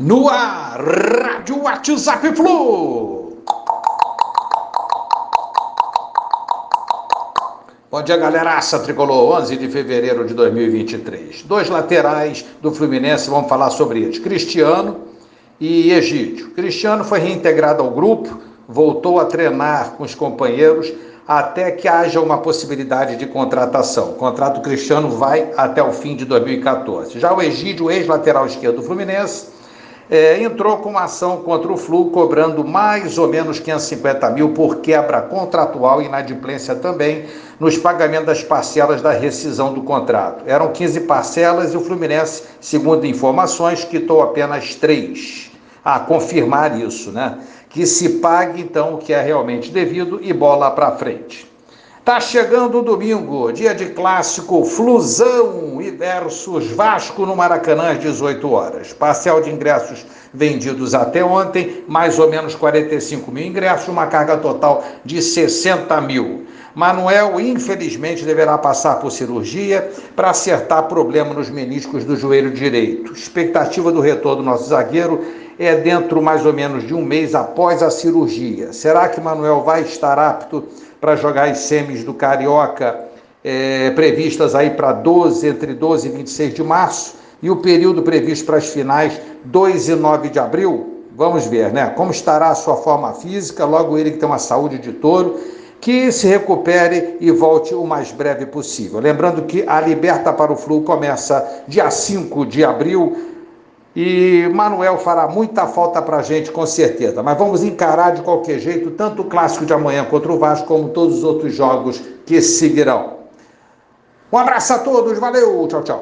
No ar, Rádio WhatsApp Flu. Bom dia, galeraça tricolor, 11 de fevereiro de 2023. Dois laterais do Fluminense, vamos falar sobre eles, Cristiano e Egídio. Cristiano foi reintegrado ao grupo, voltou a treinar com os companheiros até que haja uma possibilidade de contratação. O contrato do Cristiano vai até o fim de 2014. Já o Egídio, ex-lateral esquerdo do Fluminense, é, entrou com uma ação contra o Flu, cobrando mais ou menos 550 mil por quebra contratual e inadimplência também nos pagamentos das parcelas da rescisão do contrato. Eram 15 parcelas e o Fluminense, segundo informações, quitou apenas três. A confirmar isso, né? Que se pague então o que é realmente devido e bola para frente. Tá chegando o domingo, dia de clássico Flusão e versus Vasco no Maracanã às 18 horas. Parcial de ingressos vendidos até ontem, mais ou menos 45 mil ingressos, uma carga total de 60 mil. Manuel, infelizmente, deverá passar por cirurgia para acertar problema nos meniscos do joelho direito. Expectativa do retorno do nosso zagueiro é dentro mais ou menos de um mês após a cirurgia. Será que Manuel vai estar apto para jogar as semis do Carioca é, previstas aí para 12, entre 12 e 26 de março, e o período previsto para as finais 2 e 9 de abril? Vamos ver, né? Como estará a sua forma física, logo ele que tem uma saúde de touro, que se recupere e volte o mais breve possível. Lembrando que a Liberta para o Flu começa dia 5 de abril, e Manuel fará muita falta para a gente, com certeza. Mas vamos encarar de qualquer jeito tanto o clássico de amanhã contra o Vasco, como todos os outros jogos que seguirão. Um abraço a todos, valeu, tchau, tchau.